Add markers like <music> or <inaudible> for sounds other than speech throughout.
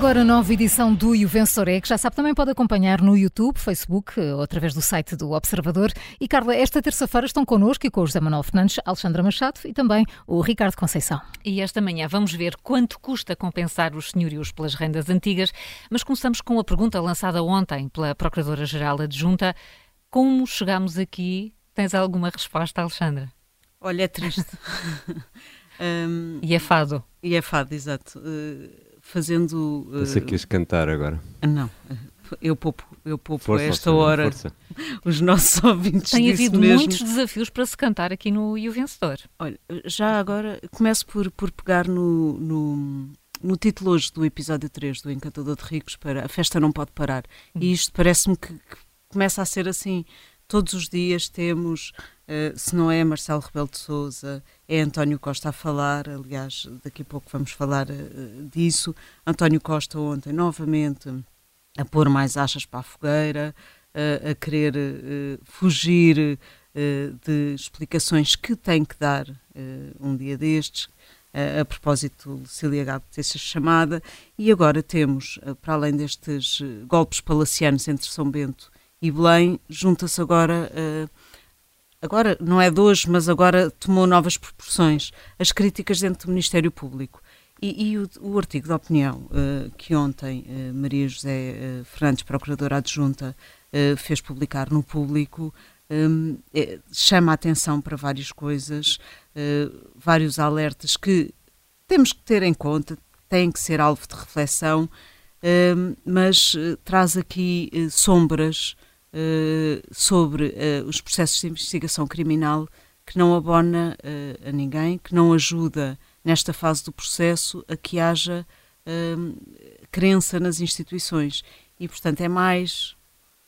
agora a nova edição do E o Vencedor é, que já sabe também pode acompanhar no YouTube, Facebook ou através do site do Observador. E Carla, esta terça-feira estão connosco e com o José Manuel Fernandes, Alexandra Machado e também o Ricardo Conceição. E esta manhã vamos ver quanto custa compensar os senhorios pelas rendas antigas, mas começamos com a pergunta lançada ontem pela Procuradora-Geral Adjunta. Como chegamos aqui? Tens alguma resposta, Alexandra? Olha, é triste. um, <laughs> e é fado. E é fado, exato. Uh, fazendo. Uh, Pensei que ias cantar agora. Não, eu poupo, eu poupo força, a esta hora força. os nossos ouvintes. Tem havido mesmo. muitos desafios para se cantar aqui no E o Vencedor. Olha, já agora começo por, por pegar no, no, no título hoje do episódio 3 do Encantador de Ricos para A Festa Não Pode Parar. E uhum. isto parece-me que, que começa a ser assim. Todos os dias temos Uh, se não é Marcelo Rebelo de Souza, é António Costa a falar, aliás, daqui a pouco vamos falar uh, disso. António Costa ontem, novamente, a pôr mais achas para a fogueira, uh, a querer fugir de explicações que tem que dar um dia destes, a propósito de Lucília Gago ter sido chamada, e agora temos, para além destes golpes palacianos entre São Bento e Belém, junta-se agora agora não é de hoje, mas agora tomou novas proporções, as críticas dentro do Ministério Público. E, e o, o, artigo de opinião uh, que ontem uh, Maria José uh, Fernandes, Procuradora Adjunta, fez publicar no público, um, é, chama a atenção para várias coisas, vários alertas que temos que ter em conta, têm que ser alvo de reflexão, mas traz aqui sombras uh, sobre uh, os processos de investigação criminal que não abona uh, a ninguém, que não ajuda nesta fase do processo a que haja crença nas instituições. E, portanto, é mais,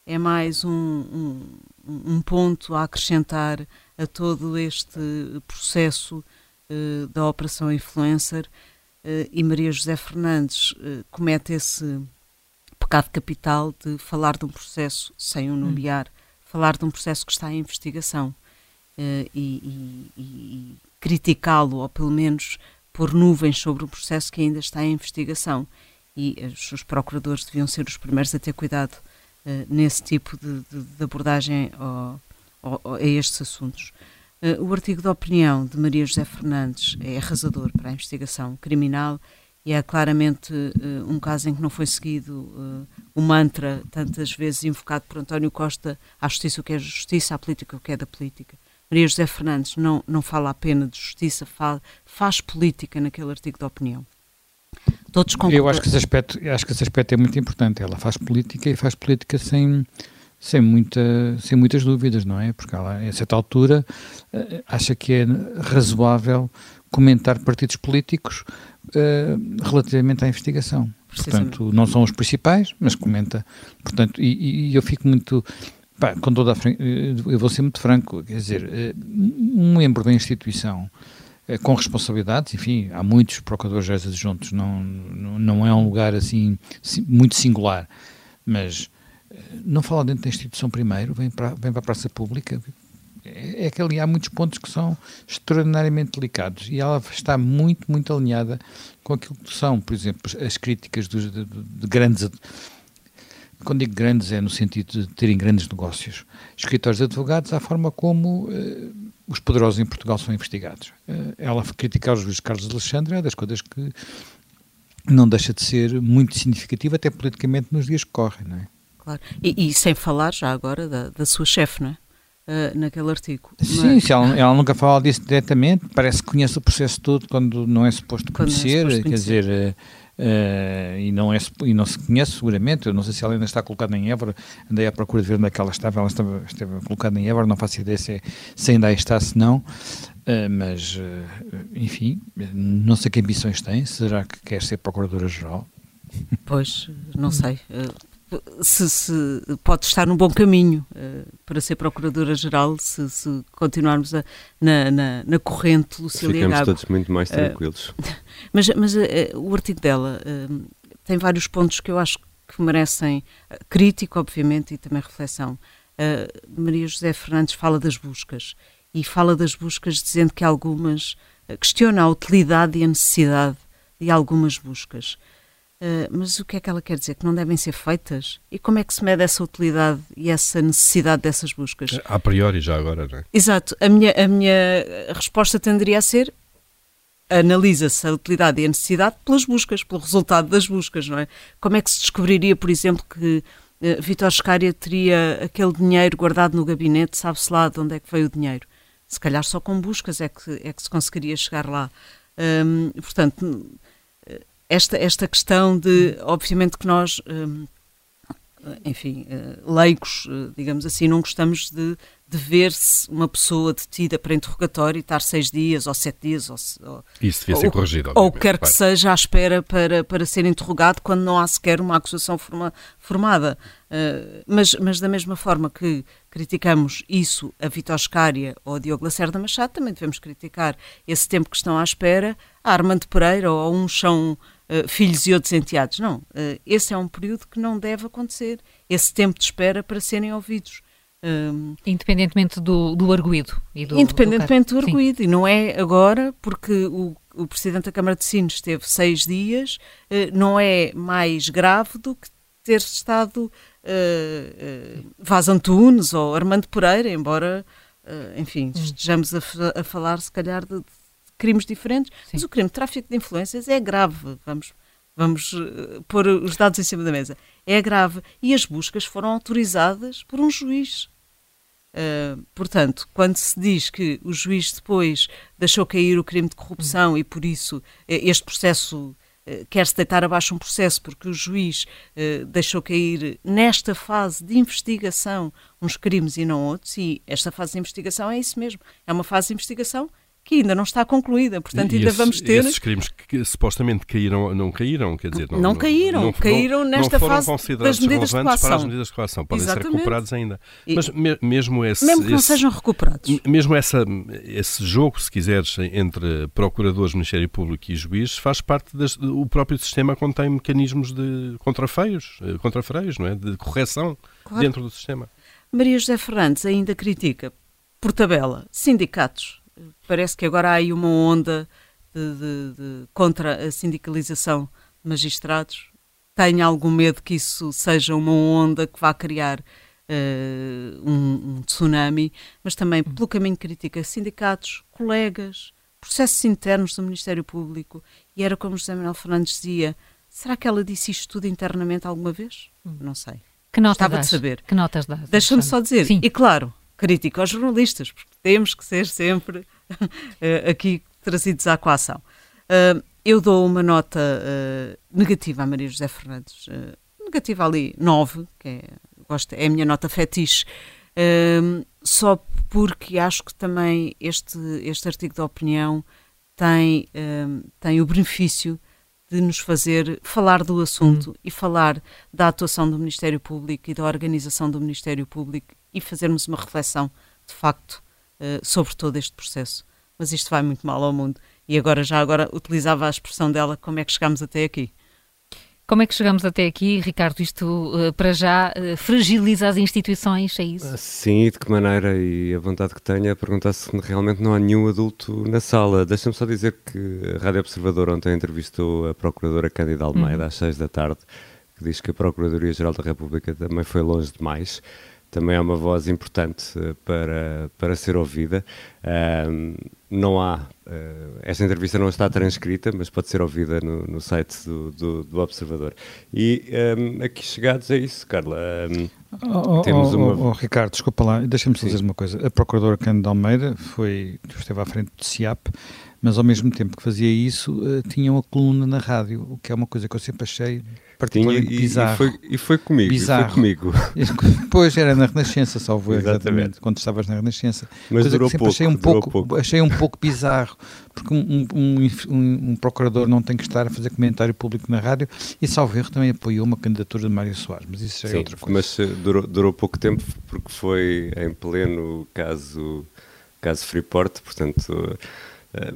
é mais um, um, um ponto a acrescentar a todo este processo da Operação Influencer. e Maria José Fernandes comete esse pecado capital de falar de um processo sem o nomear, hum. falar de um processo que está em investigação uh, e, e, e criticá-lo, ou pelo menos pôr nuvens sobre um processo que ainda está em investigação. E os, os procuradores deviam ser os primeiros a ter cuidado uh, nesse tipo de, de, de abordagem ao, ao, a estes assuntos. Uh, o artigo de opinião de Maria José Fernandes é arrasador para a investigação criminal e é claramente uh, um caso em que não foi seguido uh, o mantra, tantas vezes invocado por António Costa, à justiça o que é justiça, à política o que é da política. Maria José Fernandes não, não fala apenas de justiça, fala, faz política naquele artigo de opinião. Todos Eu acho que, esse aspecto, acho que esse aspecto é muito importante. Ela faz política e faz política sem, sem, muita, sem muitas dúvidas, não é? Porque ela, a certa altura, eh, acha que é razoável comentar partidos políticos uh, relativamente à investigação. Portanto, não são os principais, mas comenta. Portanto, e, e eu fico muito. Pá, com toda a eh, eu vou ser muito franco, quer dizer, uh, um membro da instituição com responsabilidades, enfim, há muitos procuradores adjuntos, não, não, não é um lugar assim muito singular, mas não fala dentro da instituição primeiro, vem para, vem para a praça pública, é, que ali há muitos pontos que são extraordinariamente delicados e ela está muito, muito alinhada com aquilo que são, por exemplo, as críticas dos, de, de grandes. Quando digo grandes, é no sentido de terem grandes negócios. Escritórios de advogados, à forma como uh, os poderosos em Portugal são investigados. Uh, ela criticar os juiz Carlos Alexandre é das coisas que não deixa de ser muito significativa, até politicamente, nos dias que correm, não é? Claro. E, e sem falar já agora da, da sua chefe, não é? Uh, naquele artigo. Sim, Mas... ela, ela, nunca fala disso diretamente, parece que conhece o processo todo quando não é suposto conhecer, é suposto quer conhecer. dizer. Uh, e, não é, e não se conhece seguramente, eu não sei se ela ainda está colocada em Évora, andei à procura de ver onde é que ela estava, ela estava, estava colocada em Évora, não faço ideia se, é, se ainda aí está, se não, uh, mas, uh, enfim, não sei que ambições tem, será que quer ser Procuradora-Geral? Pois, não sei <laughs> se, se, pode estar num bom caminho uh, para ser Procuradora-Geral se, se, continuarmos a, na, na, na corrente Lucília Ficamos Gago. todos muito mais eh, tranquilos. Uh, <laughs> mas mas uh, o artigo dela tem vários pontos que eu acho que merecem crítica, obviamente, e também reflexão. Maria José Fernandes fala das buscas e fala das buscas dizendo que algumas questiona a utilidade e a necessidade de algumas buscas. Uh, mas o que é que ela quer dizer? Que não devem ser feitas? E como é que se mede essa utilidade e essa necessidade dessas buscas? A priori, já agora, não é? Exato. A minha, a minha resposta tenderia a ser analisa-se a utilidade e a necessidade pelas buscas, pelo resultado das buscas, não é? Como é que se descobriria, por exemplo, que uh, Vitor Scária teria aquele dinheiro guardado no gabinete, sabe-se lá de onde é que veio o dinheiro? Se calhar só com buscas é que, é que se conseguiria chegar lá. Um, portanto, esta, esta questão de, obviamente que nós, hum, enfim, eh, leigos, eh, digamos assim, não gostamos de, de ver-se uma pessoa detida para interrogatório e estar seis dias ou sete dias ou, isso devia ser corrigido ou quer que seja à espera para, para ser interrogado quando não há sequer uma acusação forma, formada. Uh, mas, mas da mesma forma que criticamos isso a Vitor Scária ou a Diogo Lacerda Machado também devemos criticar esse tempo que estão à espera. A Armando Pereira ou um chão eh, filhos e outros enteados. Não, uh, esse é um período que não deve acontecer. Esse tempo de espera para serem ouvidos. Um, independentemente do, do arguído. E do, independentemente do, do arguído. Sim. E não é agora, porque o, o Presidente da Câmara de Sines esteve seis dias, uh, não é mais grave do que ter estado uh, uh, Vaz Antunes ou Armando Pereira, embora, uh, enfim, hum. estejamos a, a, falar se calhar de, crimes diferentes, Sim. mas o crime de tráfico de influências é grave. Vamos, vamos uh, pôr os dados em cima da mesa. É grave. E as buscas foram autorizadas por um juiz. Uh, portanto, quando se diz que o juiz depois deixou cair o crime de corrupção e por isso eh, este processo quer-se deitar abaixo um processo porque o juiz deixou cair nesta fase de investigação uns crimes e não outros, e esta fase de investigação é isso mesmo, é uma fase de investigação que ainda não está concluída, portanto e ainda esses, vamos ter... esses crimes que, supostamente caíram, não caíram, quer dizer... Não, não caíram, não, caíram nesta não fase das medidas de coação. para as medidas de coação, podem Exatamente. ser recuperados ainda. Mas me, mesmo esse... Mesmo que não sejam recuperados. Mesmo essa, esse jogo, se quiseres, entre procuradores, Ministério Público e juiz, faz parte do próprio sistema contém mecanismos de contrafeios, eh, contrafreios, não é? De correção claro. dentro do sistema. Maria José Fernandes ainda critica, por tabela, sindicatos parece que agora há aí uma onda de, de, de, contra a sindicalização de magistrados. Tenho algum medo que isso seja uma onda que vá criar uh, um, um, tsunami, mas também pelo caminho critica sindicatos, colegas, processos internos do Ministério Público. E era como José Manuel Fernandes dizia: será que ela disse isto tudo internamente alguma vez? Hum. Não sei. Que notas Estava das? de saber. Que notas dás? Deixa-me só dizer, Sim. e claro, crítico aos jornalistas, porque temos que ser sempre <laughs> Eh, aqui trazidos à coação. Uh, eu dou uma nota uh, negativa a Maria José Fernandes, uh, negativa ali 9, que é, gosto, é a minha nota fetiche, só porque acho que também este, este artigo de opinião tem, tem o benefício de nos fazer falar do assunto uhum. e falar da atuação do Ministério Público e da organização do Ministério Público e fazermos uma reflexão, de facto, sobre todo este processo mas isto vai muito mal ao mundo. E agora, já agora, utilizava a expressão dela, como é que chegamos até aqui? Como é que chegamos até aqui, Ricardo? Isto, uh, para já, uh, fragiliza as instituições, é isso? Sim, e de que maneira? E a vontade que tenho é perguntar se realmente não há nenhum adulto na sala. Deixa-me só dizer que a Rádio Observador ontem entrevistou a Procuradora Cândida Almeida uhum. às seis da tarde, que diz que a Procuradoria-Geral da República também foi longe demais também é uma voz importante uh, para, para ser ouvida. Uh, não há, uh, esta entrevista não está transcrita, mas pode ser ouvida no, no site do, do, do, Observador. E um, aqui chegados a isso, Carla. Um, oh, oh, temos oh, uma... Oh, oh, Ricardo, desculpa lá, deixa-me dizer uma coisa. A Procuradora Cândido Almeida foi, esteve à frente do CIAP, mas ao mesmo tempo que fazia isso, tinha uma coluna na rádio, o que é uma coisa que eu sempre achei particularmente e, bizarro. E foi, e foi comigo. Bizarro. Foi comigo. <laughs> Pois era na Renascença, salvo exatamente. exatamente, quando estavas na Renascença. Mas durou pouco, achei um pouco, pouco, Achei um pouco bizarro, porque um, um, um, um, procurador não tem que estar a fazer comentário público na rádio e, salvo erro, também apoiou uma candidatura de Mário Soares, mas isso é Sim, outra coisa. Mas eh, durou, durou pouco tempo, porque foi em pleno caso, caso Freeport, portanto Uh,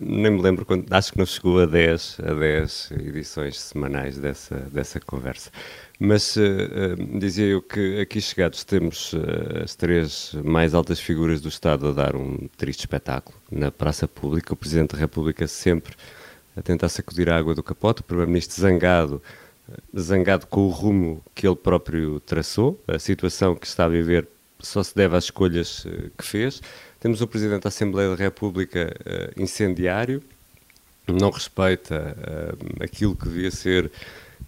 nem me lembro quando, acho que não chegou a 10, a 10 edições semanais dessa, dessa conversa. Mas uh, uh, dizia eu que aqui chegados temos as três mais altas figuras do Estado a dar um triste espetáculo na praça pública. O Presidente da República sempre a tentar sacudir a água do capote, o Primeiro-Ministro zangado zangado com o rumo que ele próprio traçou, a situação que está a viver só se deve às escolhas que fez. Temos o Presidente da Assembleia da República incendiário, não respeita aquilo que devia ser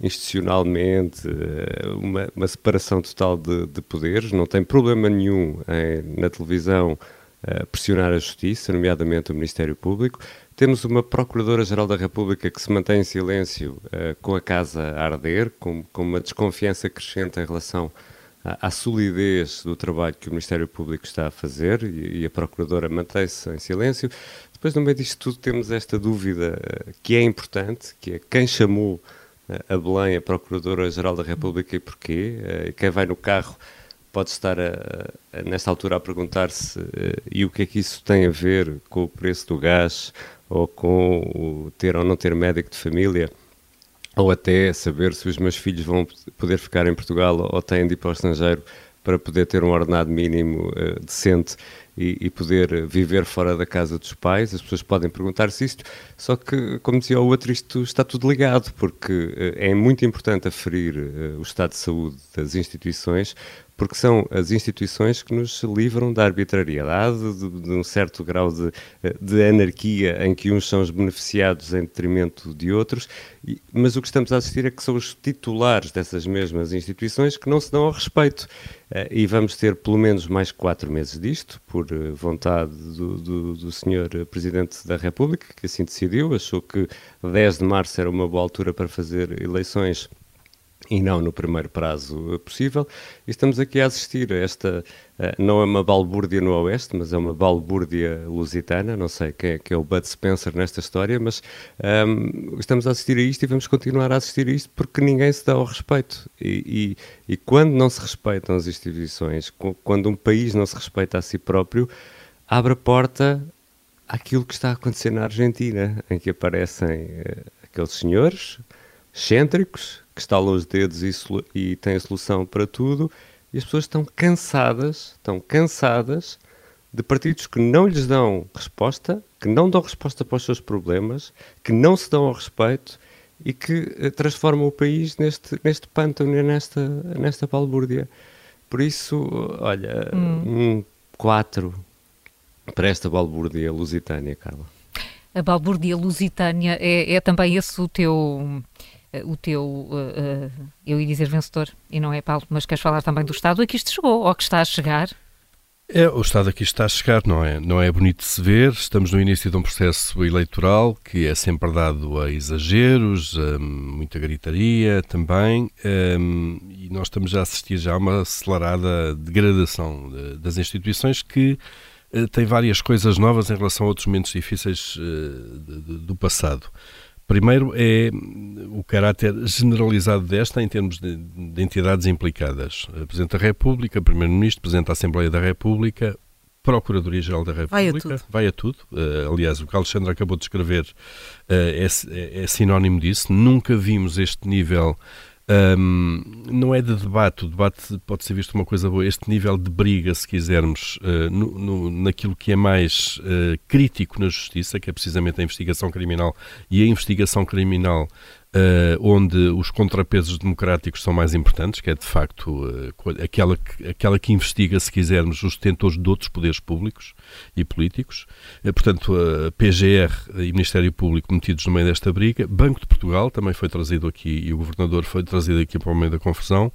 institucionalmente, eh, uma, uma separação total de, de, poderes, não tem problema nenhum em, na televisão pressionar a justiça, nomeadamente o Ministério Público. Temos uma Procuradora-Geral da República que se mantém em silêncio com a casa a arder, com, com uma desconfiança crescente em relação à, solidez do trabalho que o Ministério Público está a fazer e, e a Procuradora mantém-se em silêncio. Depois, no meio disto tudo, temos esta dúvida uh, que é importante, que é quem chamou a Belém, a Procuradora-Geral da República, e porquê. Eh, quem vai no carro pode estar, a, a, nesta altura, a perguntar-se eh, e o que é que isso tem a ver com o preço do gás, ou com o ter ou não ter médico de família, ou até saber se os meus filhos vão poder ficar em Portugal ou têm de ir para o estrangeiro para poder ter um ordenado mínimo uh, decente e, e, poder viver fora da casa dos pais. As pessoas podem perguntar-se isto, só que, como dizia o outro, isto está tudo ligado, porque uh, é muito importante aferir uh, o estado de saúde das instituições, porque são as instituições que nos livram da arbitrariedade, de, de um certo grau de, de, anarquia em que uns são os beneficiados em detrimento de outros, e, mas o que estamos a assistir é que são os titulares dessas mesmas instituições que não se dão ao respeito. Uh, e vamos ter pelo menos mais quatro meses disto, por uh, vontade do, do, do Sr. Presidente da República, que assim decidiu, achou que 10 de março era uma boa altura para fazer eleições e não no primeiro prazo possível. E estamos aqui a assistir a esta, não é uma balbúrdia no Oeste, mas é uma balbúrdia lusitana, não sei quem é, é o Bud Spencer nesta história, mas um, estamos a assistir a isto e vamos continuar a assistir a isto porque ninguém se dá ao respeito. E, e, e quando não se respeitam as instituições, quando um país não se respeita a si próprio, abre a porta àquilo que está a acontecer na Argentina, em que aparecem uh, aqueles senhores excêntricos que estalam os dedos e, e têm a solução para tudo, e as pessoas estão cansadas, estão cansadas de partidos que não lhes dão resposta, que não dão resposta para os seus problemas, que não se dão ao respeito e que eh, transformam o país neste, neste pântano nesta, nesta balbúrdia. Por isso, olha, hum. um 4 para esta balbúrdia lusitânia, Carla. A balbúrdia lusitânia é, é também esse o teu o teu, uh, uh, eu ia dizer vencedor, e não é Paulo, mas queres falar também do Estado a que isto chegou, ou que está a chegar? É, o Estado aqui está a chegar, não é? Não é bonito de se ver. Estamos no início de um processo eleitoral que é sempre dado a exageros, a muita gritaria também, um, e nós estamos a assistir já a uma acelerada degradação de, das instituições que uh, tem várias coisas novas em relação a outros momentos difíceis uh, do passado. Primeiro é o caráter generalizado desta em termos de, de entidades implicadas. A Presidente da República, Primeiro-Ministro, Presidente da Assembleia da República, Procuradoria-Geral da República. Vai a tudo. Vai a tudo. Uh, aliás, o que Alexandre acabou de escrever uh, é, é, é sinónimo disso. Nunca vimos este nível um, não é de debate, o debate pode ser visto uma coisa boa. Este nível de briga, se quisermos, uh, no, no, naquilo que é mais uh, crítico na justiça, que é precisamente a investigação criminal, e a investigação criminal Uh, onde os contrapesos democráticos são mais importantes, que é de facto uh, aquela, que, aquela que investiga, se quisermos, os detentores de outros poderes públicos e políticos. Uh, portanto, a PGR e Ministério Público metidos no meio desta briga. Banco de Portugal também foi trazido aqui e o Governador foi trazido aqui para o meio da confusão.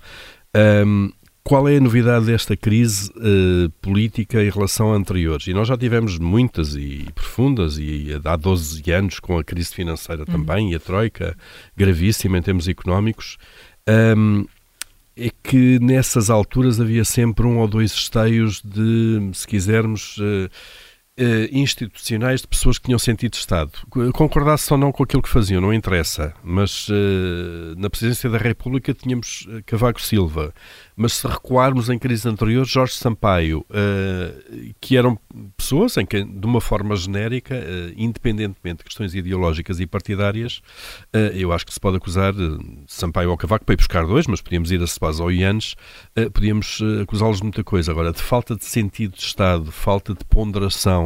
Um, qual é a novidade desta crise uh, política em relação a anteriores? E nós já tivemos muitas e profundas, e há 12 anos com a crise financeira também, e a Troika, gravíssima em termos económicos. Um, é que nessas alturas havia sempre um ou dois esteios de, se quisermos, Uh, institucionais de pessoas que tinham sentido Estado. Concordasse ou não com aquilo que faziam, não interessa. Mas uh, na presidência da República tínhamos Cavaco Silva, mas se recuarmos em crises anteriores, Jorge Sampaio, que eram pessoas em que, de uma forma genérica, independentemente de questões ideológicas e partidárias, eu acho que se pode acusar Sampaio ou Cavaco para ir buscar dois, mas podíamos ir a Sebas ou Ianes, podíamos acusá-los de muita coisa. Agora, de falta de sentido de Estado, falta de ponderação,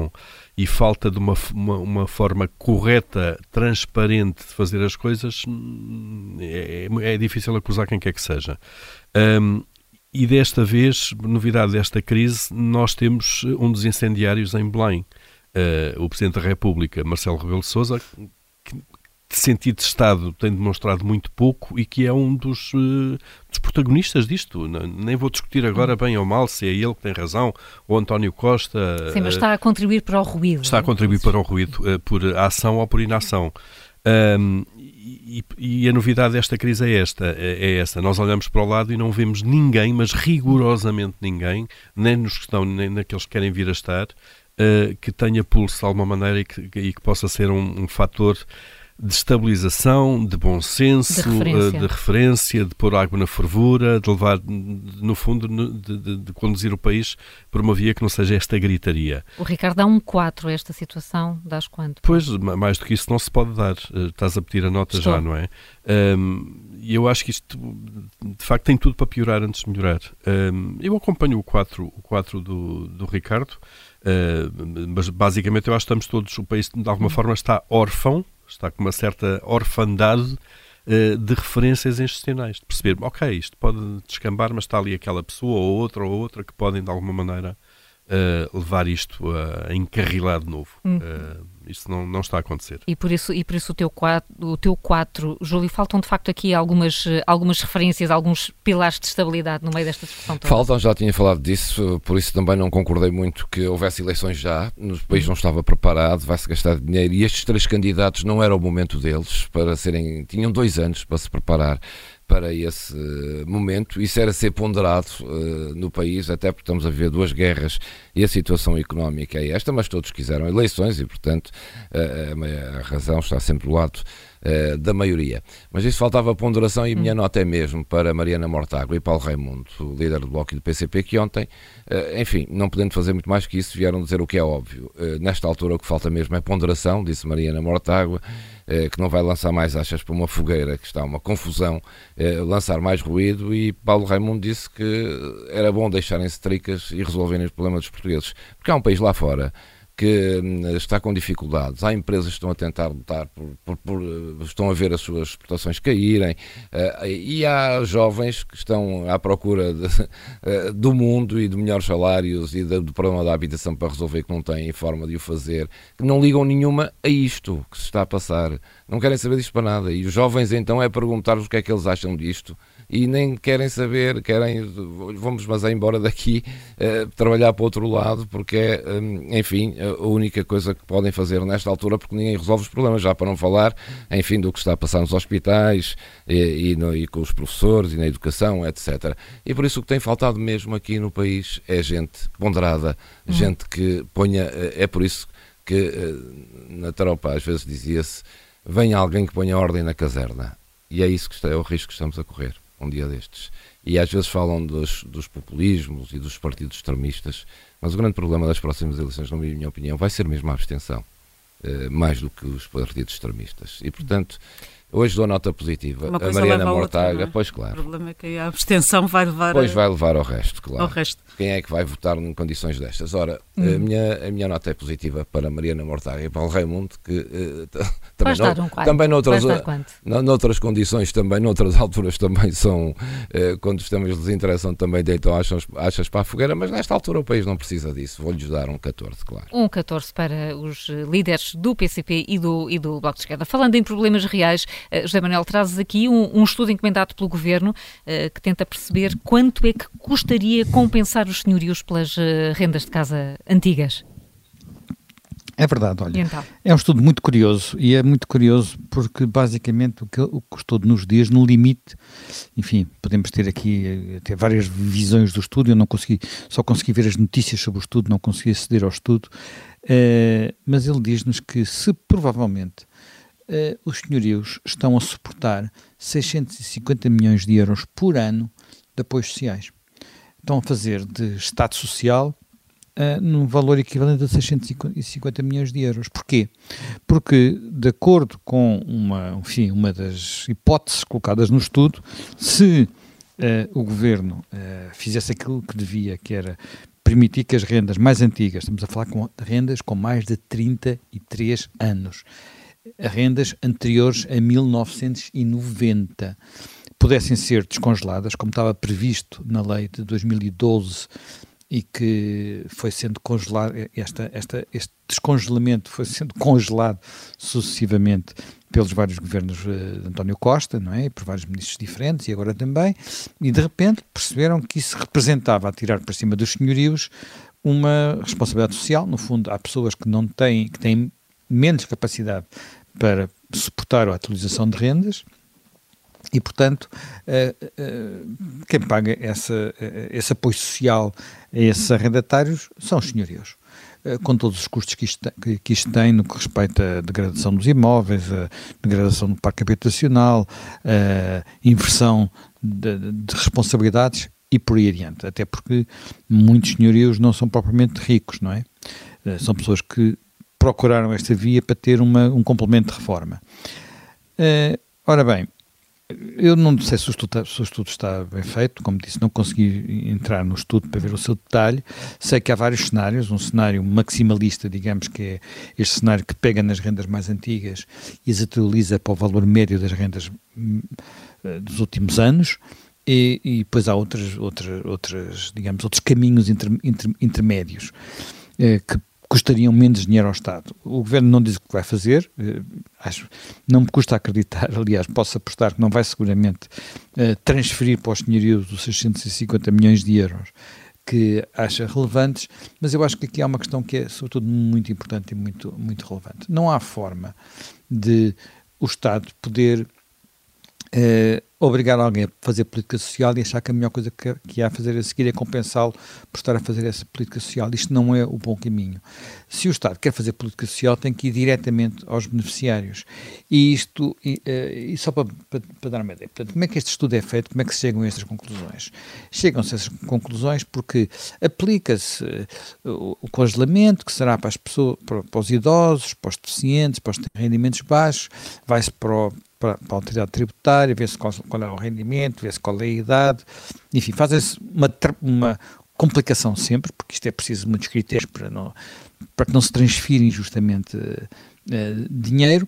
e falta de uma, uma, uma, forma correta, transparente de fazer as coisas, hum, é, é difícil acusar quem quer que seja. Um, e desta vez, novidade desta crise, nós temos um dos incendiários em Belém. Uh, o Presidente da República, Marcelo Rebelo de Sousa, sentido de Estado tem demonstrado muito pouco e que é um dos, uh, dos protagonistas disto. nem vou discutir agora bem ou mal se é ele que tem razão ou António Costa. Sim, mas está a contribuir para o ruído. Está a contribuir para o ruído, uh, por ação ou por inação. Um, e, e, a novidade desta crise é esta, é, é esta. Nós olhamos para o lado e não vemos ninguém, mas rigorosamente ninguém, nem nos que estão, nem naqueles que querem vir a estar, uh, que tenha pulso de alguma maneira e que, e que possa ser um, um fator de estabilização, de bom senso, de referência, de, referência, de pôr água na fervura, de levar, no fundo, de, de, de, conduzir o país por uma via que não seja esta gritaria. O Ricardo dá um 4 a esta situação, dás quanto? Pois, mais do que isso não se pode dar. Eh, estás a pedir a nota Estou. já, não é? E eu acho que isto, de facto, tem tudo para piorar antes de melhorar. Um, eu acompanho o 4, o 4 do, do Ricardo, uh, mas basicamente eu acho que estamos todos, o país de alguma forma está órfão está com uma certa orfandade uh, de referências institucionais, de perceber, ok, isto pode descambar, mas está ali aquela pessoa ou outra ou outra que podem de alguma maneira uh, levar isto a, encarrilar de novo. Hum. Uh, isso não, não está a acontecer. E por isso, e por isso o, teu quatro, o teu 4, Júlio, faltam de facto aqui algumas, algumas referências, alguns pilares de estabilidade no meio desta discussão toda. Faltam, já tinha falado disso, por isso também não concordei muito que houvesse eleições já. O país não estava preparado, vai-se gastar dinheiro e estes três candidatos não era o momento deles para serem. tinham dois anos para se preparar para esse momento. Isso era ser ponderado uh, no país, até porque estamos a ver duas guerras e a situação económica é esta, mas todos quiseram eleições e, portanto, uh, a razão está sempre do lado uh, da maioria. Mas isso faltava ponderação e a minha hum. nota é mesmo para Mariana Mortágua e Paulo Raimundo, líder do Bloco e do PCP, que ontem, enfim, não podendo fazer muito mais que isso, vieram dizer o que é óbvio. nesta altura o que falta mesmo é ponderação, disse Mariana Mortágua. Eh, que não vai lançar mais achas para uma fogueira, que está uma confusão, eh, lançar mais ruído, e Paulo Raimundo disse que era bom deixarem-se tricas e resolverem os problemas dos portugueses. Porque há um país lá fora que hum, está com dificuldades. Há empresas que estão a tentar lutar por, por, por estão a ver as suas exportações caírem uh, e há jovens que estão à procura de, uh, <laughs> do mundo e de melhores salários e do problema da habitação para resolver que não têm forma de o fazer, que não ligam nenhuma a isto que se está a passar. Não querem saber disto para nada. E os jovens então é perguntar o que é que eles acham disto e nem querem saber, querem, vamos mas é embora daqui uh, trabalhar para outro lado, porque é, um, enfim, a única coisa que podem fazer nesta altura, porque ninguém resolve os problemas, já para não falar, enfim, do que está a passar nos hospitais e, e, no, e com os professores e na educação, etc. E por isso o que tem faltado mesmo aqui no país é gente ponderada, hum. gente que ponha, eh, é por isso que eh, na tropa às vezes dizia-se, vem alguém que ponha ordem na caserna. E é isso que está, é o risco que estamos a correr um dia destes. E às vezes falam dos, dos populismos e dos partidos extremistas, mas o grande problema das próximas eleições, na minha opinião, vai ser mesmo a abstenção, eh, mais do que os partidos extremistas. E, portanto, Hoje dou nota positiva. a Mariana Mortaga, outra, é? pois claro. O problema é que a abstenção vai levar Pois a... vai levar ao resto, claro. Ao resto. Quem é que vai votar em condições destas? Ora, hum. a, minha, a minha nota é positiva para Mariana Mortaga e para o Raimundo, que uh, <laughs> também, no, um também noutras, uh, noutras condições, também noutras <laughs> alturas também são, uh, quando os temas lhes interessam, também deitam achas, achas para a fogueira, mas nesta altura o país não precisa disso. Vou-lhes dar um 14, claro. Um 14 para os líderes do PCP e do, e do Bloco de Esquerda. Falando em problemas reais, José Manuel, trazes aqui um, um, estudo encomendado pelo Governo uh, que tenta perceber quanto é que custaria compensar os senhorios pelas uh, rendas de casa antigas. É verdade, olha. Então? É um estudo muito curioso e é muito curioso porque basicamente o que, o que o estudo nos diz, no limite, enfim, podemos ter aqui ter várias visões do estudo, eu não consegui, só consegui ver as notícias sobre o estudo, não consegui aceder ao estudo, uh, mas ele diz-nos que se provavelmente uh, os senhorios estão a suportar 650 milhões de euros por ano de apoios sociais. Estão a fazer de Estado Social uh, num valor equivalente a 650 milhões de euros. Porquê? Porque, de acordo com uma, enfim, uma das hipóteses colocadas no estudo, se uh, o governo uh, fizesse aquilo que devia, que era permitir que as rendas mais antigas, estamos a falar com rendas com mais de 33 anos, rendas anteriores a 1990, pudessem ser descongeladas, como estava previsto na lei de 2012 e que foi sendo congelado, esta, esta, este descongelamento foi sendo congelado sucessivamente pelos vários governos uh, de António Costa, não é? E por vários ministros diferentes e agora também, e de repente perceberam que isso representava a tirar para cima dos senhorios uma responsabilidade social, no fundo há pessoas que não têm, que têm menos capacidade para suportar a atualização de rendas, e, portanto, uh, uh, quem paga essa, uh, esse apoio social a esses arrendatários são os senhorios. Com todos os custos que isto, que, isto tem no que respeita à degradação dos imóveis, a degradação do parque habitacional, a inversão de, de responsabilidades e por aí adiante. Até porque muitos senhorios não são propriamente ricos, não é? São pessoas que procuraram esta via para ter uma, um complemento de reforma. ora bem, eu não sei se o, estudo, se o, estudo, está bem feito, como disse, não consegui entrar no estudo para ver o seu detalhe. Sei que há vários cenários, um cenário maximalista, digamos que é este cenário que pega nas rendas mais antigas e as atualiza para o valor médio das rendas eh, dos últimos anos. E, e depois há outras, outras, outras, digamos, outros caminhos inter, inter, intermédios eh, que custariam menos dinheiro ao Estado. O Governo não diz o que vai fazer, eh, acho, não me custa acreditar, <laughs> aliás, posso apostar que não vai seguramente uh, transferir para os senhorios os 650 milhões de euros que acha relevantes, mas eu acho que aqui há uma questão que é, sobretudo, muito importante e muito, muito relevante. Não há forma de o Estado poder uh, obrigar alguém a fazer política social e achar que a melhor coisa que, que há a fazer a seguir é compensá-lo por estar a fazer essa política social. Isto não é o bom caminho. Se o Estado quer fazer política social, tem que ir diretamente aos beneficiários. E isto, e, uh, e só para, para, para, dar uma ideia, portanto, como é que este estudo é feito, como é que se chegam a estas conclusões? Chegam-se a essas conclusões porque aplica-se uh, o, congelamento, que será para as pessoas, para, para os idosos, para os deficientes, para os rendimentos baixos, vai-se para para, para a autoridade tributária, ver-se qual, qual, é o rendimento, ver-se qual é a idade, enfim, fazem-se uma, uma complicação sempre, porque isto é preciso muitos critérios para, não, para que não se transfira injustamente uh, dinheiro,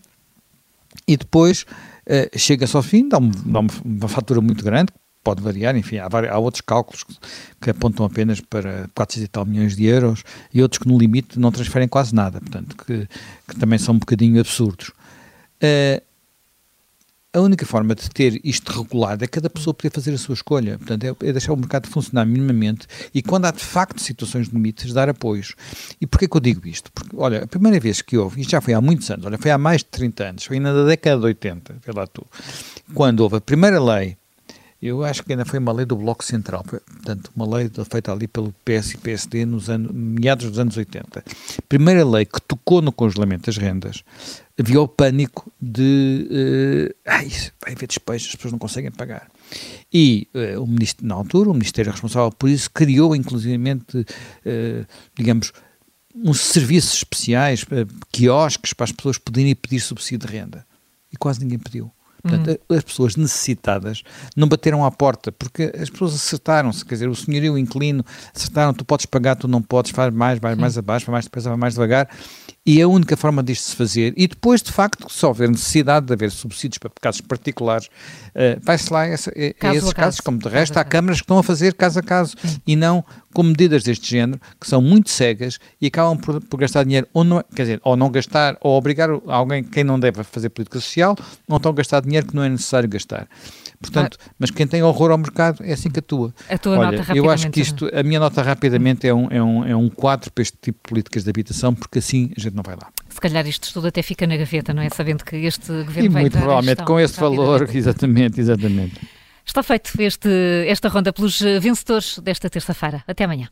e depois uh, chega-se ao fim, dá, um, dá uma, uma, fatura muito grande, pode variar, enfim, há, vários, há outros cálculos que, que, apontam apenas para 400 e tal milhões de euros, e outros que no limite não transferem quase nada, portanto, que, que também são um bocadinho absurdos. Uh, a única forma de ter isto regulado é cada pessoa poder fazer a sua escolha. Portanto, é, é deixar o mercado funcionar minimamente e, quando há de facto situações de limites, dar apoios. E porquê que eu digo isto? Porque, olha, a primeira vez que houve, isto já foi há muitos anos, olha, foi há mais de 30 anos, foi ainda da década de 80, vê lá tu, quando houve a primeira lei eu acho que ainda foi uma lei do Bloco Central, portanto, uma lei feita ali pelo PS e PSD nos anos, meados dos anos 80. Primeira lei que tocou no congelamento das rendas, havia o pânico de uh, ai, vai haver despejos, as pessoas não conseguem pagar. E uh, o ministro, na altura, o Ministério responsável por isso, criou inclusivamente, uh, digamos, uns serviços especiais, uh, quiosques para as pessoas poderem pedir subsídio de renda. E quase ninguém pediu. Portanto, uhum. as pessoas necessitadas não bateram à porta, porque as pessoas acertaram-se, quer dizer, o senhorio inclino, acertaram, tu podes pagar, tu não podes, faz mais, vai mais abaixo, vai mais depressa, vai mais devagar, e a única forma disto se fazer, e depois, de facto, se houver necessidade de haver subsídios para casos particulares, uh, vai-se lá a, essa, a, a esses casos, como de resto há câmaras que estão a fazer caso a caso, Sim. e não com medidas deste género, que são muito cegas e acabam por, por, gastar dinheiro, ou não, quer dizer, ou não gastar, ou obrigar alguém, quem não deve fazer política social, ou então gastar dinheiro que não é necessário gastar. Portanto, ah. mas quem tem horror ao mercado é assim que atua. A tua Olha, nota eu acho que isto, a minha nota rapidamente é um, é, um, é um quadro para este tipo de políticas de habitação, porque assim a gente não vai lá. Se calhar isto estudo até fica na gaveta, não é? Sabendo que este governo e vai muito provavelmente com este valor, <laughs> exatamente, exatamente. Está feito este, esta ronda pelos vencedores desta terça-feira. Até amanhã.